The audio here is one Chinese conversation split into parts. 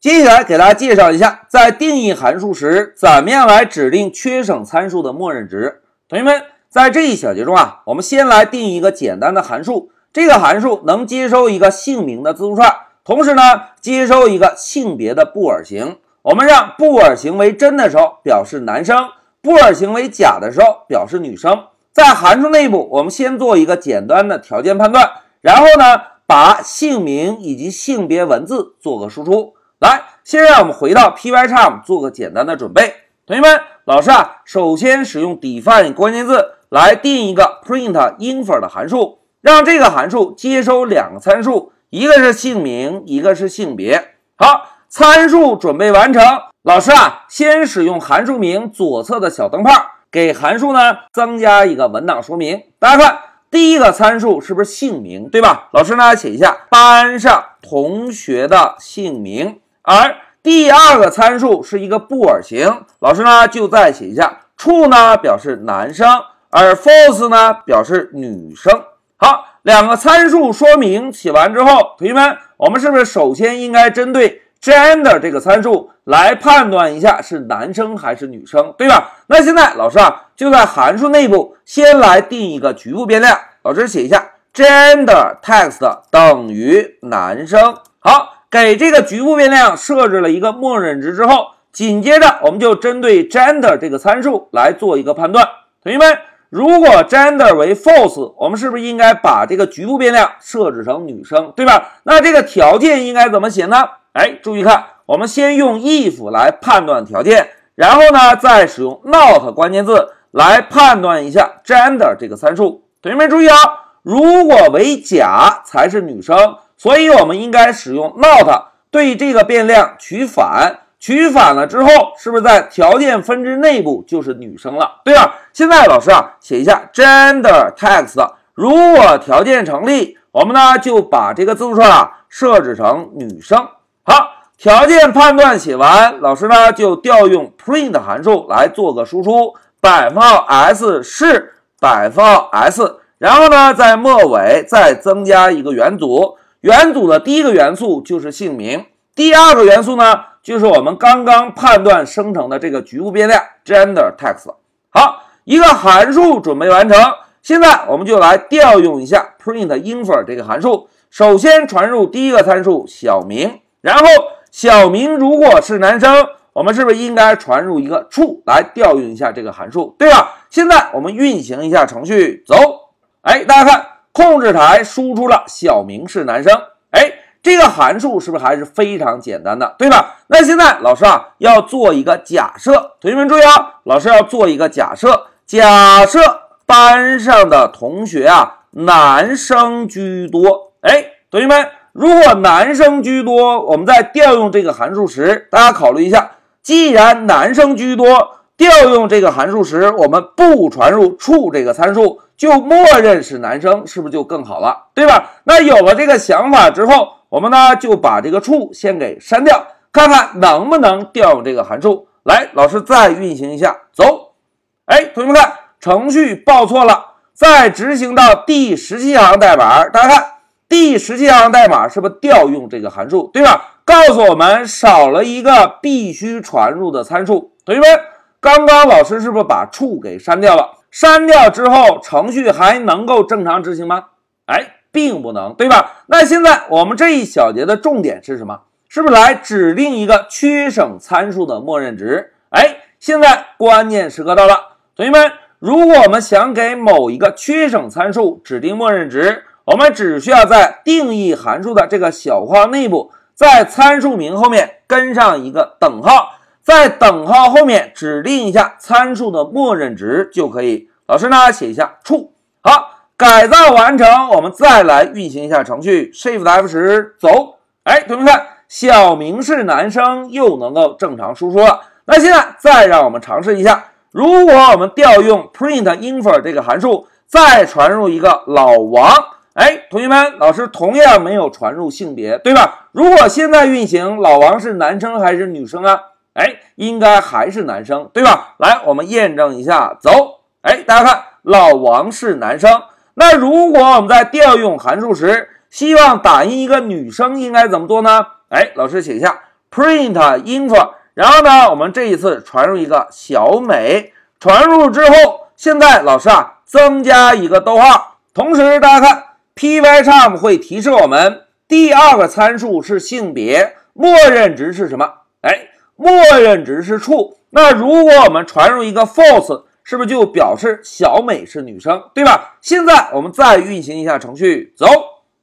接下来给大家介绍一下，在定义函数时，怎么样来指定缺省参数的默认值。同学们，在这一小节中啊，我们先来定一个简单的函数，这个函数能接收一个姓名的字符串，同时呢，接收一个性别的布尔型。我们让布尔型为真的时候表示男生，布尔型为假的时候表示女生。在函数内部，我们先做一个简单的条件判断，然后呢，把姓名以及性别文字做个输出。来，先让我们回到 Pycharm 做个简单的准备。同学们，老师啊，首先使用 define 关键字来定一个 print info 的函数，让这个函数接收两个参数，一个是姓名，一个是性别。好，参数准备完成。老师啊，先使用函数名左侧的小灯泡，给函数呢增加一个文档说明。大家看，第一个参数是不是姓名，对吧？老师呢写一下班上同学的姓名。而第二个参数是一个布尔型，老师呢就再写一下，true 呢表示男生，而 false 呢表示女生。好，两个参数说明写完之后，同学们，我们是不是首先应该针对 gender 这个参数来判断一下是男生还是女生，对吧？那现在老师啊就在函数内部先来定一个局部变量，老师写一下 gender text 等于男生。好。给这个局部变量设置了一个默认值之后，紧接着我们就针对 gender 这个参数来做一个判断。同学们，如果 gender 为 false，我们是不是应该把这个局部变量设置成女生，对吧？那这个条件应该怎么写呢？哎，注意看，我们先用 if 来判断条件，然后呢，再使用 not 关键字来判断一下 gender 这个参数。同学们注意啊，如果为假才是女生。所以，我们应该使用 not 对这个变量取反，取反了之后，是不是在条件分支内部就是女生了，对吧？现在老师啊，写一下 gender text，如果条件成立，我们呢就把这个字符串啊设置成女生。好，条件判断写完，老师呢就调用 print 函数来做个输出，百分号 s 是百分号 s，然后呢在末尾再增加一个元组。元组的第一个元素就是姓名，第二个元素呢，就是我们刚刚判断生成的这个局部变量 gender text。好，一个函数准备完成，现在我们就来调用一下 print info 这个函数。首先传入第一个参数小明，然后小明如果是男生，我们是不是应该传入一个 true 来调用一下这个函数，对吧？现在我们运行一下程序，走，哎，大家看。控制台输出了小明是男生，哎，这个函数是不是还是非常简单的，对吧？那现在老师啊要做一个假设，同学们注意啊，老师要做一个假设，假设班上的同学啊男生居多，哎，同学们，如果男生居多，我们在调用这个函数时，大家考虑一下，既然男生居多。调用这个函数时，我们不传入 true 这个参数，就默认是男生，是不是就更好了，对吧？那有了这个想法之后，我们呢就把这个处先给删掉，看看能不能调用这个函数。来，老师再运行一下，走。哎，同学们看，程序报错了，再执行到第十七行代码，大家看第十七行代码是不是调用这个函数，对吧？告诉我们少了一个必须传入的参数，同学们。刚刚老师是不是把处给删掉了？删掉之后，程序还能够正常执行吗？哎，并不能，对吧？那现在我们这一小节的重点是什么？是不是来指定一个缺省参数的默认值？哎，现在关键时刻到了，同学们，如果我们想给某一个缺省参数指定默认值，我们只需要在定义函数的这个小括号内部，在参数名后面跟上一个等号。在等号后面指定一下参数的默认值就可以。老师呢写一下 true。好，改造完成，我们再来运行一下程序，Shift F10 走。哎，同学们看，小明是男生，又能够正常输出了。那现在再让我们尝试一下，如果我们调用 print info 这个函数，再传入一个老王。哎，同学们，老师同样没有传入性别，对吧？如果现在运行，老王是男生还是女生啊？哎，应该还是男生，对吧？来，我们验证一下，走。哎，大家看，老王是男生。那如果我们在调用函数时，希望打印一个女生，应该怎么做呢？哎，老师写一下 print info，然后呢，我们这一次传入一个小美，传入之后，现在老师啊增加一个逗号，同时大家看 Pycharm 会提示我们第二个参数是性别，默认值是什么？哎，默认值是 true。那如果我们传入一个 false，是不是就表示小美是女生，对吧？现在我们再运行一下程序，走。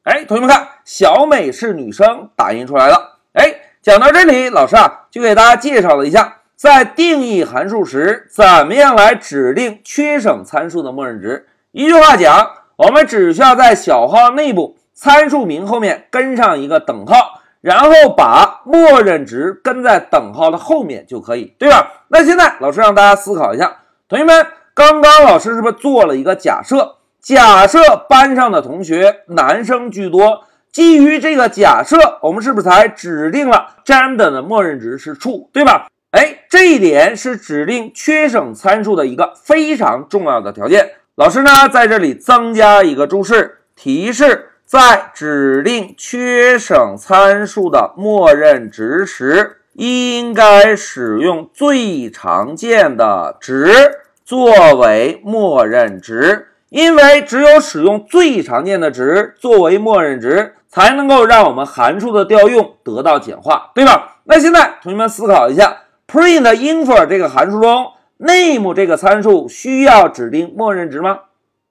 哎，同学们看，小美是女生，打印出来了。哎，讲到这里，老师啊就给大家介绍了一下，在定义函数时，怎么样来指定缺省参数的默认值。一句话讲，我们只需要在小号内部参数名后面跟上一个等号，然后把默认值跟在等号的后面就可以，对吧？那现在老师让大家思考一下，同学们，刚刚老师是不是做了一个假设？假设班上的同学男生居多，基于这个假设，我们是不是才指定了 gender 的默认值是 true，对吧？哎，这一点是指定缺省参数的一个非常重要的条件。老师呢，在这里增加一个注释，提示在指定缺省参数的默认值时，应该使用最常见的值作为默认值。因为只有使用最常见的值作为默认值，才能够让我们函数的调用得到简化，对吧？那现在同学们思考一下，print info 这个函数中，name 这个参数需要指定默认值吗？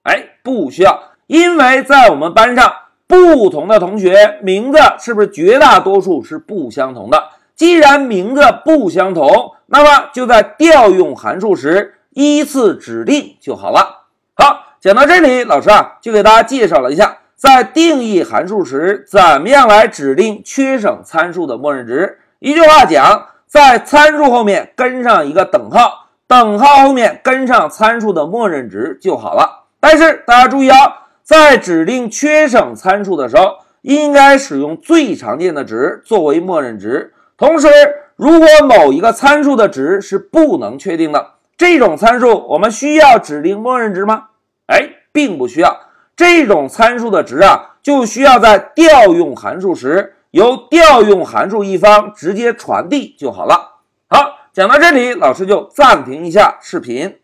哎，不需要，因为在我们班上不同的同学名字是不是绝大多数是不相同的？既然名字不相同，那么就在调用函数时依次指定就好了。好。讲到这里，老师啊就给大家介绍了一下，在定义函数时，怎么样来指定缺省参数的默认值。一句话讲，在参数后面跟上一个等号，等号后面跟上参数的默认值就好了。但是大家注意啊，在指定缺省参数的时候，应该使用最常见的值作为默认值。同时，如果某一个参数的值是不能确定的，这种参数我们需要指定默认值吗？哎，并不需要这种参数的值啊，就需要在调用函数时由调用函数一方直接传递就好了。好，讲到这里，老师就暂停一下视频。